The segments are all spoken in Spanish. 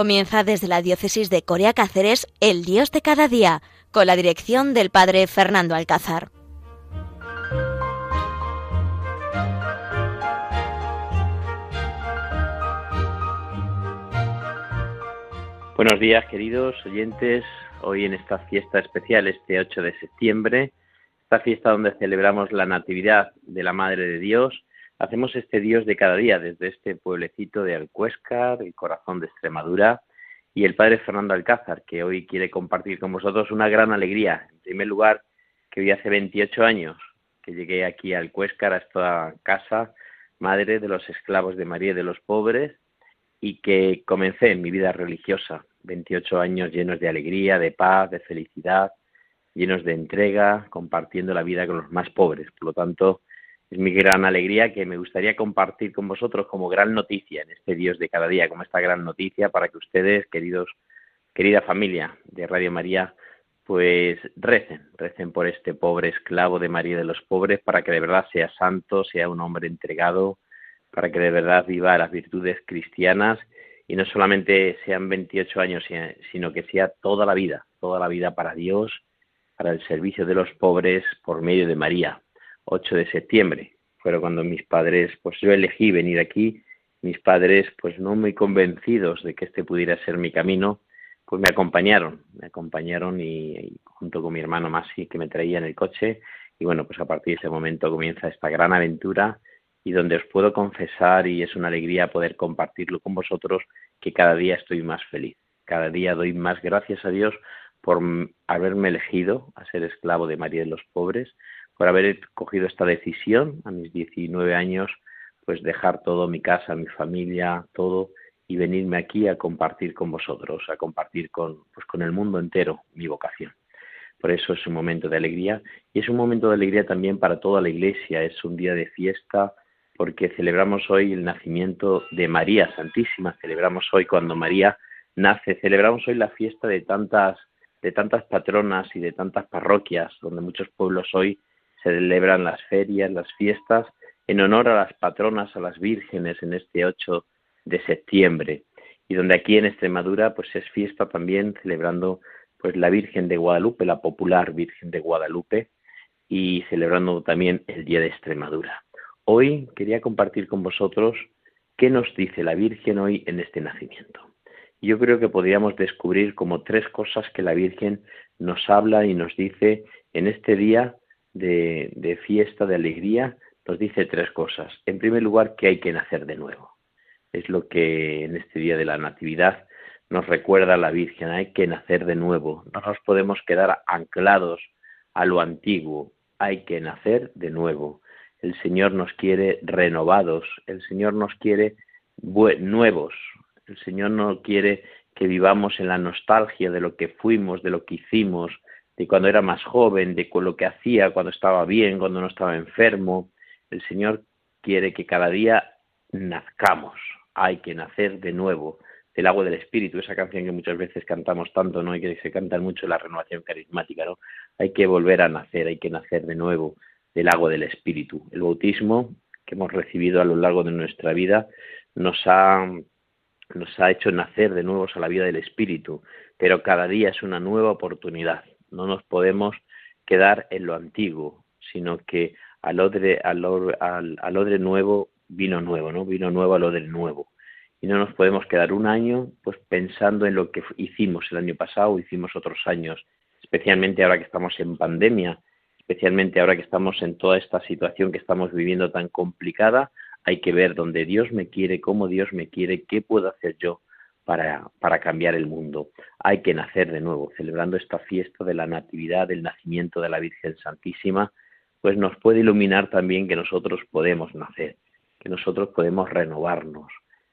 Comienza desde la diócesis de Corea Cáceres El Dios de cada día, con la dirección del padre Fernando Alcázar. Buenos días, queridos oyentes. Hoy en esta fiesta especial, este 8 de septiembre, esta fiesta donde celebramos la Natividad de la Madre de Dios, hacemos este Dios de cada día desde este pueblecito de Alcuéscar, el corazón de Extremadura, y el Padre Fernando Alcázar, que hoy quiere compartir con vosotros una gran alegría. En primer lugar, que hoy hace 28 años que llegué aquí a Alcuéscar, a esta casa, madre de los esclavos de María y de los pobres, y que comencé en mi vida religiosa. 28 años llenos de alegría, de paz, de felicidad, llenos de entrega, compartiendo la vida con los más pobres. Por lo tanto, es mi gran alegría que me gustaría compartir con vosotros como gran noticia en este Dios de cada día, como esta gran noticia para que ustedes, queridos, querida familia de Radio María, pues recen, recen por este pobre esclavo de María de los pobres para que de verdad sea santo, sea un hombre entregado, para que de verdad viva las virtudes cristianas y no solamente sean 28 años, sino que sea toda la vida, toda la vida para Dios, para el servicio de los pobres por medio de María. 8 de septiembre. Fueron cuando mis padres, pues yo elegí venir aquí, mis padres, pues no muy convencidos de que este pudiera ser mi camino, pues me acompañaron, me acompañaron y, junto con mi hermano Masi que me traía en el coche y bueno, pues a partir de ese momento comienza esta gran aventura y donde os puedo confesar y es una alegría poder compartirlo con vosotros que cada día estoy más feliz. Cada día doy más gracias a Dios por haberme elegido a ser esclavo de María de los pobres, por haber cogido esta decisión a mis 19 años, pues dejar todo, mi casa, mi familia, todo, y venirme aquí a compartir con vosotros, a compartir con, pues con el mundo entero mi vocación. Por eso es un momento de alegría y es un momento de alegría también para toda la Iglesia, es un día de fiesta porque celebramos hoy el nacimiento de María Santísima, celebramos hoy cuando María nace, celebramos hoy la fiesta de tantas de tantas patronas y de tantas parroquias, donde muchos pueblos hoy se celebran las ferias, las fiestas, en honor a las patronas, a las vírgenes en este 8 de septiembre. Y donde aquí en Extremadura pues es fiesta también celebrando pues la Virgen de Guadalupe, la popular Virgen de Guadalupe, y celebrando también el Día de Extremadura. Hoy quería compartir con vosotros qué nos dice la Virgen hoy en este nacimiento. Yo creo que podríamos descubrir como tres cosas que la Virgen nos habla y nos dice en este día de, fiesta, de alegría, nos dice tres cosas. En primer lugar, que hay que nacer de nuevo. Es lo que en este día de la Natividad nos recuerda la Virgen, hay que nacer de nuevo. No nos podemos quedar anclados a lo antiguo, hay que nacer de nuevo. El Señor nos quiere renovados, el Señor nos quiere nuevos, el Señor no quiere que vivamos en la nostalgia de lo que fuimos, de lo que hicimos, de cuando era más joven, de lo que hacía cuando estaba bien, cuando no estaba enfermo. El Señor quiere que cada día nazcamos, hay que nacer de nuevo del agua del Espíritu, esa canción que muchas veces cantamos tanto, ¿no? Y que se canta mucho la renovación carismática, ¿no? Hay que volver a nacer, hay que nacer de nuevo del agua del Espíritu. El bautismo que hemos recibido a lo largo de nuestra vida nos ha, nos ha hecho nacer de nuevo a la vida del Espíritu, pero cada día es una nueva oportunidad no nos podemos quedar en lo antiguo, sino que al odre, al, al, odre nuevo vino nuevo, ¿no? Vino nuevo al odre nuevo. Y no nos podemos quedar un año pues pensando en lo que hicimos el año pasado, hicimos otros años, especialmente ahora que estamos en pandemia, especialmente ahora que estamos en toda esta situación que estamos viviendo tan complicada, hay que ver dónde Dios me quiere, cómo Dios me quiere, qué puedo hacer yo para, para cambiar el mundo. Hay que nacer de nuevo, celebrando esta fiesta de la Natividad, del nacimiento de la Virgen Santísima, pues nos puede iluminar también que nosotros podemos nacer, que nosotros podemos renovarnos,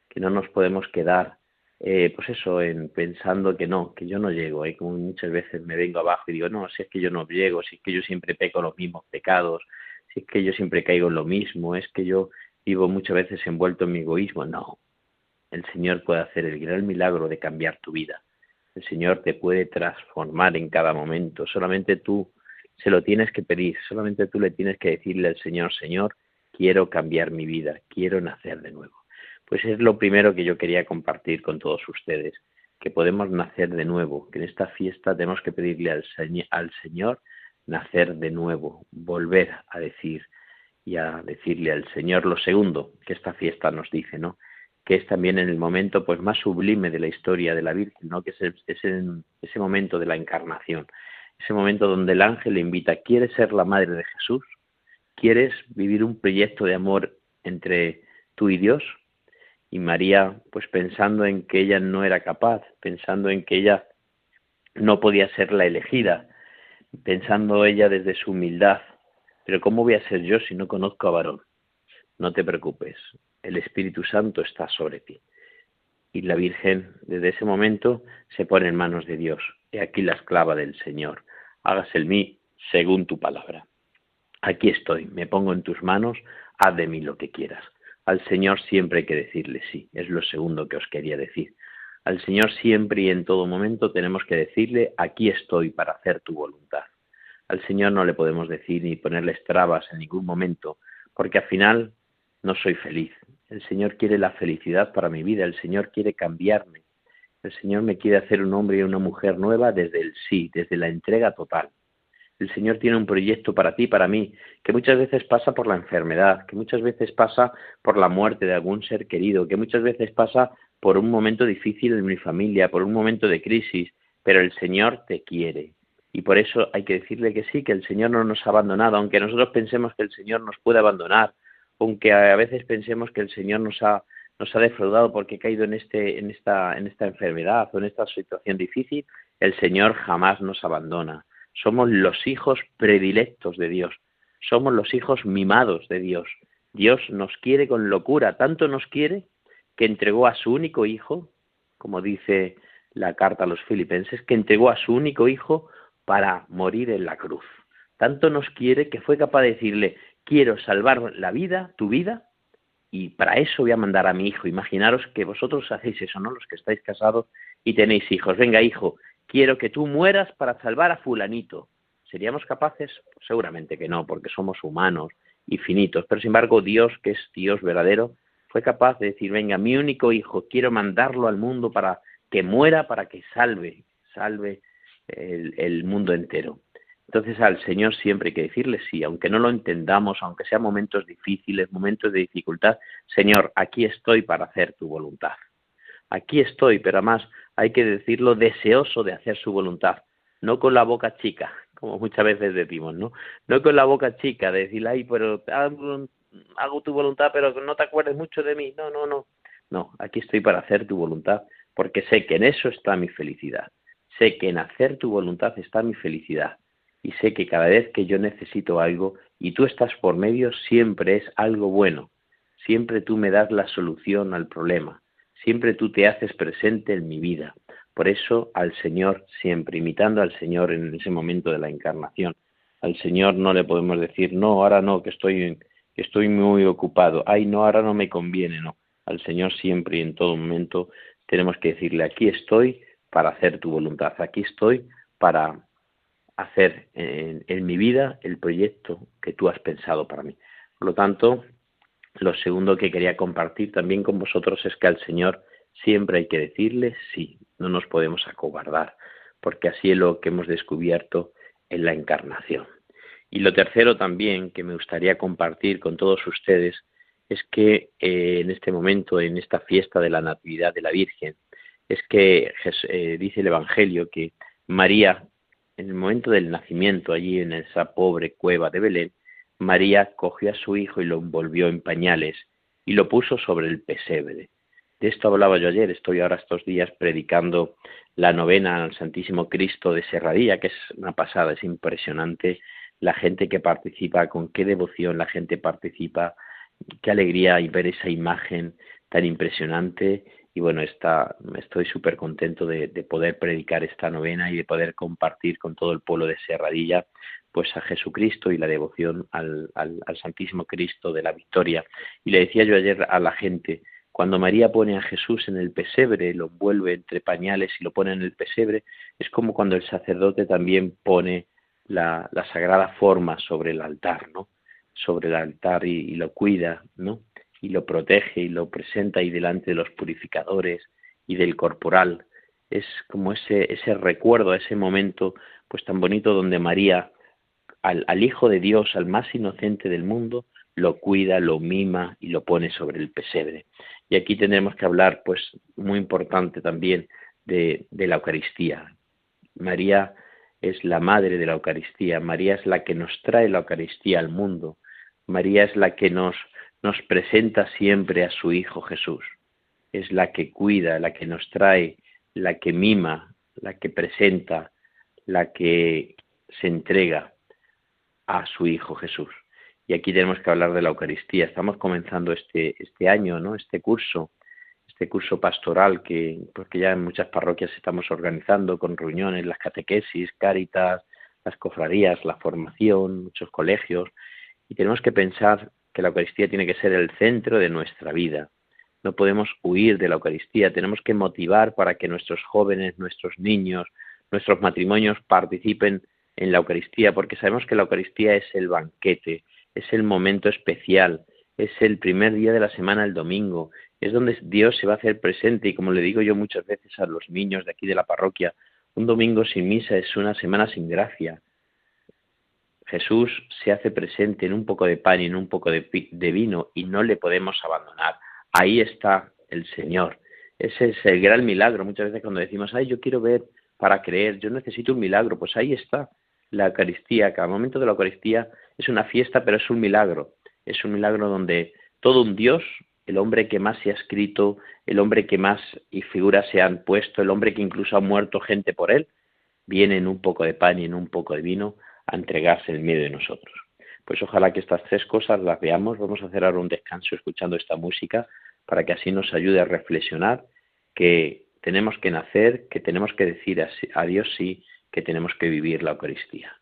que no nos podemos quedar, eh, pues eso, en pensando que no, que yo no llego, ¿eh? como muchas veces me vengo abajo y digo, no, si es que yo no llego, si es que yo siempre peco los mismos pecados, si es que yo siempre caigo en lo mismo, es que yo vivo muchas veces envuelto en mi egoísmo, no, el Señor puede hacer el gran milagro de cambiar tu vida. El Señor te puede transformar en cada momento. Solamente tú se lo tienes que pedir, solamente tú le tienes que decirle al Señor, Señor, quiero cambiar mi vida, quiero nacer de nuevo. Pues es lo primero que yo quería compartir con todos ustedes. que podemos nacer de nuevo, que en esta fiesta tenemos que pedirle al, al Señor nacer de nuevo, volver a decir y a decirle al Señor lo segundo que esta fiesta nos dice, ¿no? Que es también en el momento pues más sublime de la historia de la Virgen, ¿no? Que es, en ese momento de la encarnación, ese momento donde el ángel le invita, ¿quieres ser la madre de Jesús? ¿Quieres vivir un proyecto de amor entre tú y Dios? Y María, pues pensando en que ella no era capaz, pensando en que ella no podía ser la elegida, pensando ella desde su humildad, pero ¿cómo voy a ser yo si no conozco a varón? No te preocupes, el Espíritu Santo está sobre ti. Y la Virgen, desde ese momento, se pone en manos de Dios. He aquí la esclava del Señor. Hágase el mí según tu palabra. Aquí estoy, me pongo en tus manos, haz de mí lo que quieras. Al Señor siempre hay que decirle sí, es lo segundo que os quería decir. Al Señor siempre y en todo momento tenemos que decirle, aquí estoy para hacer tu voluntad. Al Señor no le podemos decir ni ponerle trabas en ningún momento, porque al final no soy feliz. El Señor quiere la felicidad para mi vida, el Señor quiere cambiarme. El Señor me quiere hacer un hombre y una mujer nueva desde el sí, desde la entrega total. El Señor tiene un proyecto para ti, para mí, que muchas veces pasa por la enfermedad, que muchas veces pasa por la muerte de algún ser querido, que muchas veces pasa por un momento difícil en mi familia, por un momento de crisis, pero el Señor te quiere. Y por eso hay que decirle que sí, que el Señor no nos ha abandonado, aunque nosotros pensemos que el Señor nos puede abandonar, aunque a veces pensemos que el Señor nos ha, nos ha defraudado porque ha caído en, este, en, esta, en esta enfermedad o en esta situación difícil, el Señor jamás nos abandona. Somos los hijos predilectos de Dios. Somos los hijos mimados de Dios. Dios nos quiere con locura. Tanto nos quiere que entregó a su único hijo, como dice la carta a los filipenses, que entregó a su único hijo para morir en la cruz. Tanto nos quiere que fue capaz de decirle, quiero salvar la vida, tu vida, y para eso voy a mandar a mi hijo. Imaginaros que vosotros hacéis eso, ¿no? Los que estáis casados y tenéis hijos. Venga, hijo, quiero que tú mueras para salvar a fulanito. ¿Seríamos capaces? Seguramente que no, porque somos humanos y finitos. Pero sin embargo, Dios, que es Dios verdadero, fue capaz de decir, venga, mi único hijo, quiero mandarlo al mundo para que muera, para que salve, salve el, el mundo entero. Entonces al Señor siempre hay que decirle sí, aunque no lo entendamos, aunque sean momentos difíciles, momentos de dificultad, Señor, aquí estoy para hacer tu voluntad. Aquí estoy, pero además hay que decirlo deseoso de hacer su voluntad, no con la boca chica, como muchas veces decimos, ¿no? No con la boca chica, de decir, ay, pero hago, tu voluntad, pero no te acuerdes mucho de mí. No, no, no. No, aquí estoy para hacer tu voluntad, porque sé que en eso está mi felicidad. Sé que en hacer tu voluntad está mi felicidad. Y sé que cada vez que yo necesito algo y tú estás por medio, siempre es algo bueno. Siempre tú me das la solución al problema siempre tú te haces presente en mi vida. Por eso al Señor siempre, imitando al Señor en ese momento de la encarnación. Al Señor no le podemos decir, no, ahora no, que estoy, que estoy muy ocupado. Ay, no, ahora no me conviene, no. Al Señor siempre y en todo momento tenemos que decirle, aquí estoy para hacer tu voluntad, aquí estoy para hacer en, mi vida el proyecto que tú has pensado para mí. Por lo tanto, lo segundo que quería compartir también con vosotros es que al Señor siempre hay que decirle sí, no nos podemos acobardar, porque así es lo que hemos descubierto en la encarnación. Y lo tercero también que me gustaría compartir con todos ustedes es que eh, en este momento, en esta fiesta de la Natividad de la Virgen, es que eh, dice el Evangelio que María, en el momento del nacimiento, allí en esa pobre cueva de Belén, María cogió a su hijo y lo envolvió en pañales y lo puso sobre el pesebre. De esto hablaba yo ayer, estoy ahora estos días predicando la novena al Santísimo Cristo de Serradilla, que es una pasada, es impresionante la gente que participa, con qué devoción la gente participa, qué alegría ver esa imagen tan impresionante y bueno, está, estoy súper contento de, de, poder predicar esta novena y de poder compartir con todo el pueblo de Serradilla pues a Jesucristo y la devoción al, al, Santísimo Cristo de la Victoria. Y le decía yo ayer a la gente, cuando María pone a Jesús en el pesebre, lo envuelve entre pañales y lo pone en el pesebre, es como cuando el sacerdote también pone la, la sagrada forma sobre el altar, ¿no? Sobre el altar y, lo cuida, ¿no? Y lo protege y lo presenta ahí delante de los purificadores y del corporal. es como ese, ese recuerdo, ese momento pues tan bonito donde María al, al Hijo de Dios, al más inocente del mundo, lo cuida, lo mima y lo pone sobre el pesebre. Y aquí tendremos que hablar, pues, muy importante también de, de, la Eucaristía. María es la madre de la Eucaristía, María es la que nos trae la Eucaristía al mundo, María es la que nos, nos presenta siempre a su Hijo Jesús, es la que cuida, la que nos trae, la que mima, la que presenta, la que se entrega a su Hijo Jesús. Y aquí tenemos que hablar de la Eucaristía. Estamos comenzando este, este año, ¿no? Este curso, este curso pastoral que, porque ya en muchas parroquias estamos organizando con reuniones, las catequesis, cáritas, las cofradías, la formación, muchos colegios. Y tenemos que pensar que la Eucaristía tiene que ser el centro de nuestra vida. No podemos huir de la Eucaristía, tenemos que motivar para que nuestros jóvenes, nuestros niños, nuestros matrimonios participen en la Eucaristía, porque sabemos que la Eucaristía es el banquete, es el momento especial, es el primer día de la semana, el domingo, es donde Dios se va a hacer presente y como le digo yo muchas veces a los niños de aquí de la parroquia, un domingo sin misa es una semana sin gracia. Jesús se hace presente en un poco de pan y en un poco de, de vino y no le podemos abandonar. Ahí está el Señor. Ese es el gran milagro. Muchas veces cuando decimos, ay, yo quiero ver para creer, yo necesito un milagro, pues ahí está la Eucaristía. Cada momento de la Eucaristía es una fiesta, pero es un milagro. Es un milagro donde todo un Dios, el hombre que más se ha escrito, el hombre que más y figuras se han puesto, el hombre que incluso ha muerto gente por él, viene en un poco de pan y en un poco de vino a entregarse en medio de nosotros. Pues ojalá que estas tres cosas las veamos. Vamos a hacer ahora un descanso escuchando esta música para que así nos ayude a reflexionar que tenemos que nacer, que tenemos que decir a Dios sí que tenemos que vivir la Eucaristía.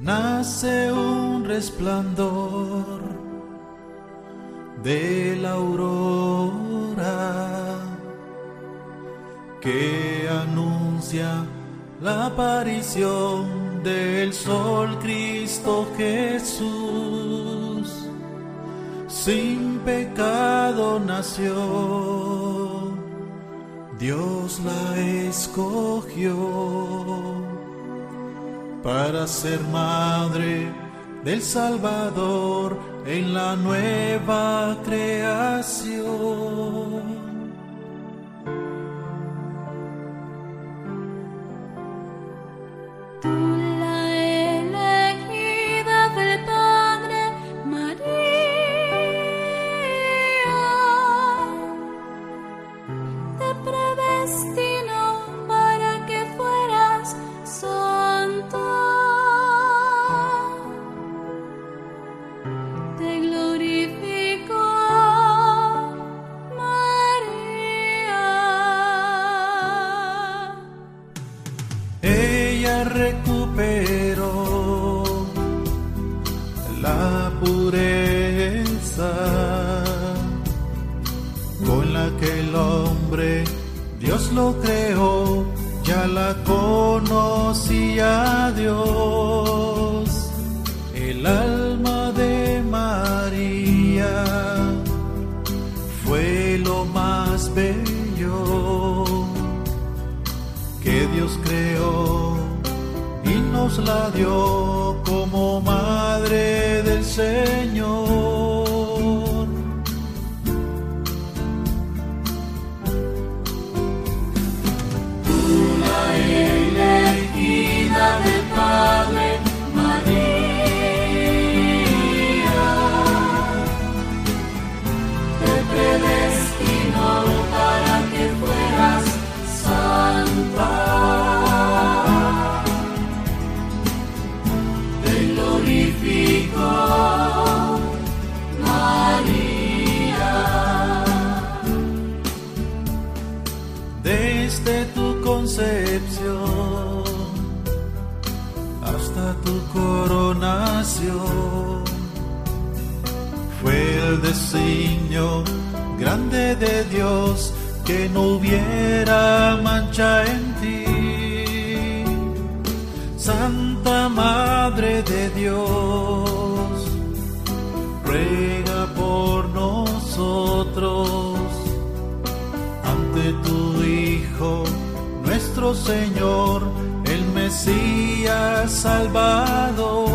Nace un resplandor de la aurora que anuncia la aparición del sol Cristo Jesús. Sin pecado nació, Dios la escogió para ser madre del Salvador en la nueva creación. creó y nos la dio. coronación. Fue el designio grande de Dios que no hubiera mancha en ti. Santa Madre de Dios, ruega por nosotros ante tu Hijo, nuestro Señor, el Mesías. Salvador.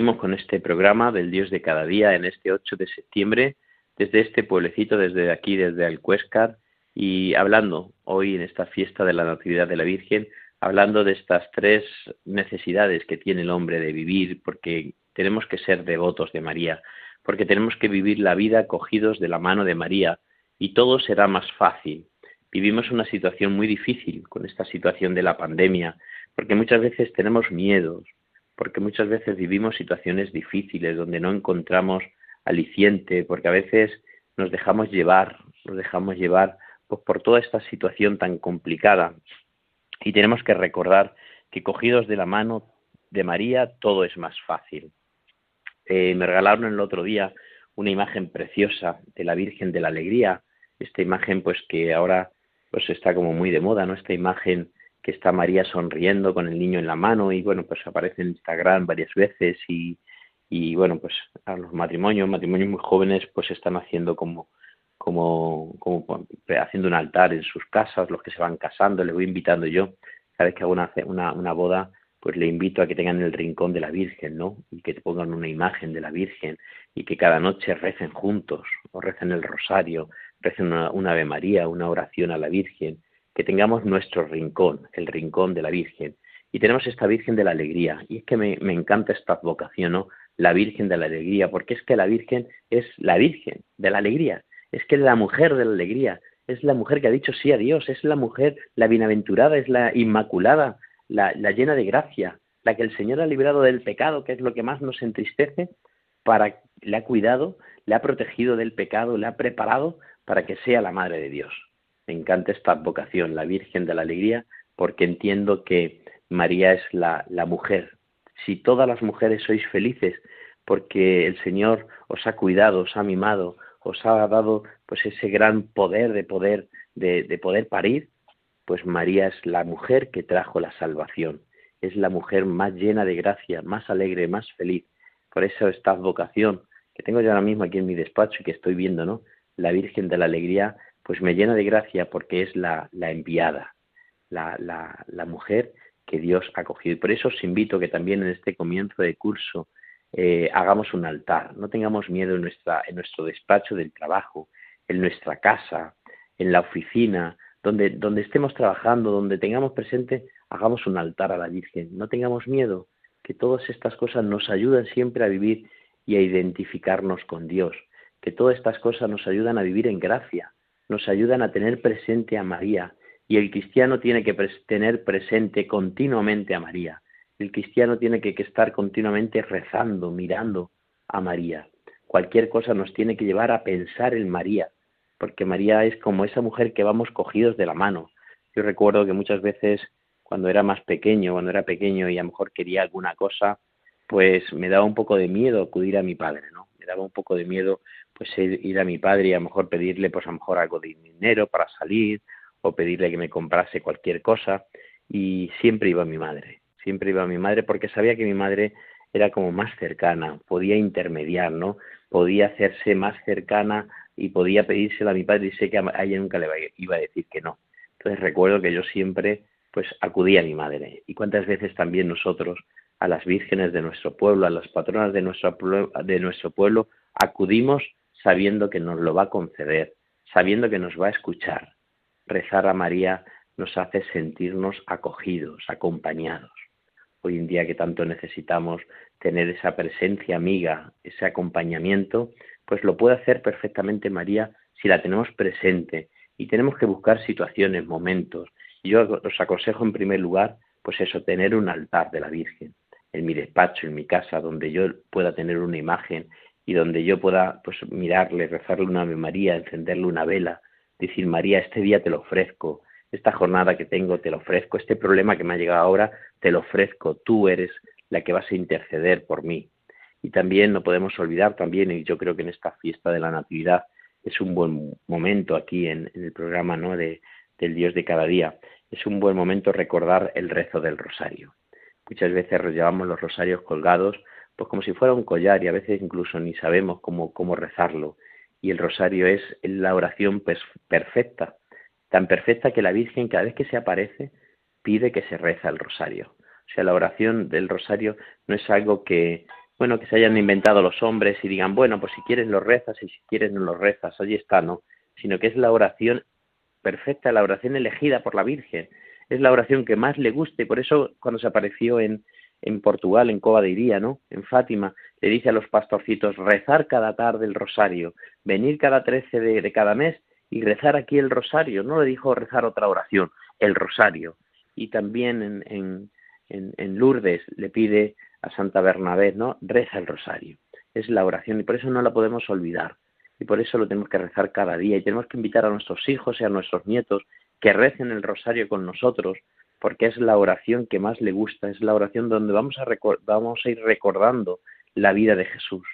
Seguimos con este programa del Dios de cada día en este 8 de septiembre, desde este pueblecito, desde aquí, desde Alcuéscar, y hablando hoy en esta fiesta de la Natividad de la Virgen, hablando de estas tres necesidades que tiene el hombre de vivir, porque tenemos que ser devotos de María, porque tenemos que vivir la vida cogidos de la mano de María, y todo será más fácil. Vivimos una situación muy difícil con esta situación de la pandemia, porque muchas veces tenemos miedos, porque muchas veces vivimos situaciones difíciles donde no encontramos aliciente, porque a veces nos dejamos llevar, nos dejamos llevar pues, por toda esta situación tan complicada. Y tenemos que recordar que cogidos de la mano de María todo es más fácil. Eh, me regalaron el otro día una imagen preciosa de la Virgen de la Alegría, esta imagen pues que ahora pues está como muy de moda, ¿no? Esta imagen que está María sonriendo con el niño en la mano y bueno, pues aparece en Instagram varias veces y, y bueno, pues a los matrimonios, matrimonios muy jóvenes pues están haciendo como como, como haciendo un altar en sus casas, los que se van casando, les voy invitando yo, cada vez que hago una, una, una boda, pues le invito a que tengan el rincón de la Virgen, ¿no? Y que te pongan una imagen de la Virgen y que cada noche recen juntos, o recen el rosario, recen una, una Ave María, una oración a la Virgen, que tengamos nuestro rincón, el rincón de la Virgen. Y tenemos esta Virgen de la Alegría. Y es que me, encanta esta vocación, ¿no? La Virgen de la Alegría, porque es que la Virgen es la Virgen de la Alegría. Es que la mujer de la alegría. Es la mujer que ha dicho sí a Dios. Es la mujer, la bienaventurada, es la inmaculada, la, la llena de gracia, la que el Señor ha librado del pecado, que es lo que más nos entristece, para le ha cuidado, le ha protegido del pecado, le ha preparado para que sea la madre de Dios. Me encanta esta vocación, la Virgen de la Alegría, porque entiendo que María es la, mujer. Si todas las mujeres sois felices, porque el Señor os ha cuidado, os ha mimado, os ha dado pues ese gran poder de poder de, de, poder parir, pues María es la mujer que trajo la salvación, es la mujer más llena de gracia, más alegre, más feliz. Por eso esta vocación que tengo yo ahora mismo aquí en mi despacho y que estoy viendo, ¿no? La Virgen de la Alegría pues me llena de gracia porque es la, enviada, la, mujer que Dios ha cogido. Y por eso os invito que también en este comienzo de curso eh, hagamos un altar, no tengamos miedo en, nuestra, en nuestro despacho del trabajo, en nuestra casa, en la oficina, donde, donde estemos trabajando, donde tengamos presente, hagamos un altar a la Virgen. No tengamos miedo, que todas estas cosas nos ayudan siempre a vivir y a identificarnos con Dios, que todas estas cosas nos ayudan a vivir en gracia, nos ayudan a tener presente a María y el cristiano tiene que tener presente continuamente a María. El cristiano tiene que, estar continuamente rezando, mirando a María. Cualquier cosa nos tiene que llevar a pensar en María, porque María es como esa mujer que vamos cogidos de la mano. Yo recuerdo que muchas veces cuando era más pequeño, cuando era pequeño y a lo mejor quería alguna cosa, pues me daba un poco de miedo acudir a mi padre, ¿no? Me daba un poco de miedo pues ir a mi padre y a lo mejor pedirle pues a lo mejor algo de dinero para salir o pedirle que me comprase cualquier cosa y siempre iba mi madre, siempre iba mi madre porque sabía que mi madre era como más cercana, podía intermediar, ¿no? Podía hacerse más cercana y podía pedírsela a mi padre y sé que a ella nunca le iba a decir que no. Entonces recuerdo que yo siempre pues acudía a mi madre y cuántas veces también nosotros a las vírgenes de nuestro pueblo, a las patronas de nuestro, de nuestro pueblo, acudimos sabiendo que nos lo va a conceder, sabiendo que nos va a escuchar. Rezar a María nos hace sentirnos acogidos, acompañados. Hoy en día que tanto necesitamos tener esa presencia amiga, ese acompañamiento, pues lo puede hacer perfectamente María si la tenemos presente y tenemos que buscar situaciones, momentos. Yo os aconsejo en primer lugar, pues eso, tener un altar de la Virgen en mi despacho, en mi casa, donde yo pueda tener una imagen y donde yo pueda pues mirarle, rezarle una Ave María, encenderle una vela, decir María, este día te lo ofrezco, esta jornada que tengo te lo ofrezco, este problema que me ha llegado ahora te lo ofrezco, tú eres la que vas a interceder por mí. Y también no podemos olvidar también, y yo creo que en esta fiesta de la Natividad es un buen momento aquí en, el programa ¿no? de, del Dios de cada día, es un buen momento recordar el rezo del rosario. Muchas veces llevamos los rosarios colgados, pues como si fuera un collar y a veces incluso ni sabemos cómo, cómo rezarlo. Y el rosario es la oración perfecta, tan perfecta que la Virgen cada vez que se aparece pide que se reza el rosario. O sea, la oración del rosario no es algo que, bueno, que se hayan inventado los hombres y digan, bueno, pues si quieres lo rezas y si quieres no lo rezas, allí está, ¿no? Sino que es la oración perfecta, la oración elegida por la Virgen. Es la oración que más le gusta y por eso cuando se apareció en, en Portugal, en Cova de Iría, ¿no? En Fátima, le dice a los pastorcitos, rezar cada tarde el rosario, venir cada trece de, cada mes y rezar aquí el rosario. No le dijo rezar otra oración, el rosario. Y también en, en, en, en Lourdes le pide a Santa Bernabé, ¿no? Reza el rosario. Es la oración y por eso no la podemos olvidar. Y por eso lo tenemos que rezar cada día y tenemos que invitar a nuestros hijos y a nuestros nietos que recen el rosario con nosotros, porque es la oración que más le gusta, es la oración donde vamos a, vamos a ir recordando la vida de Jesús.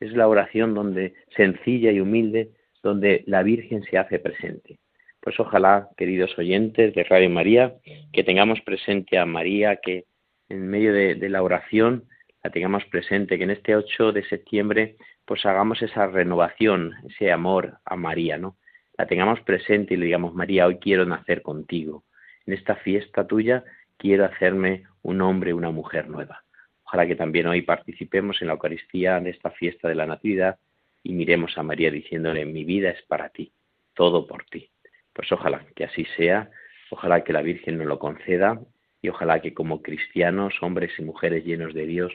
Es la oración donde sencilla y humilde, donde la Virgen se hace presente. Pues ojalá, queridos oyentes de Radio María, que tengamos presente a María, que en medio de, de la oración la tengamos presente, que en este 8 de septiembre pues hagamos esa renovación, ese amor a María, ¿no? La tengamos presente y le digamos, María, hoy quiero nacer contigo. En esta fiesta tuya quiero hacerme un hombre, una mujer nueva. Ojalá que también hoy participemos en la Eucaristía de esta fiesta de la Natividad y miremos a María diciéndole, mi vida es para ti, todo por ti. Pues ojalá que así sea, ojalá que la Virgen nos lo conceda y ojalá que como cristianos, hombres y mujeres llenos de Dios,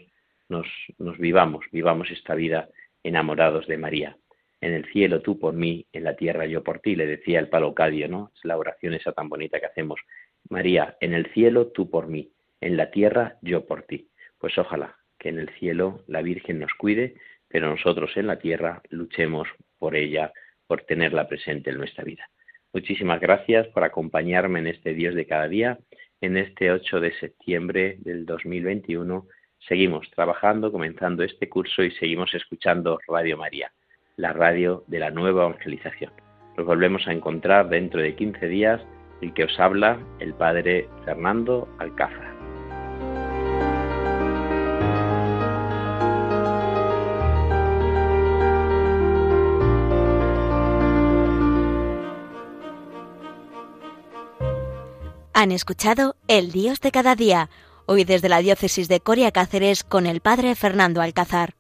nos, nos vivamos, vivamos esta vida enamorados de María. En el cielo tú por mí, en la tierra yo por ti, le decía el palocadio, ¿no? Es la oración esa tan bonita que hacemos. María, en el cielo tú por mí, en la tierra yo por ti. Pues ojalá que en el cielo la Virgen nos cuide, pero nosotros en la tierra luchemos por ella, por tenerla presente en nuestra vida. Muchísimas gracias por acompañarme en este Dios de cada día, en este 8 de septiembre del 2021 Seguimos trabajando, comenzando este curso y seguimos escuchando Radio María, la radio de la nueva evangelización. Nos volvemos a encontrar dentro de 15 días el que os habla el Padre Fernando Alcázar. Han escuchado El Dios de cada día Hoy desde la diócesis de Coria Cáceres con el padre Fernando Alcázar.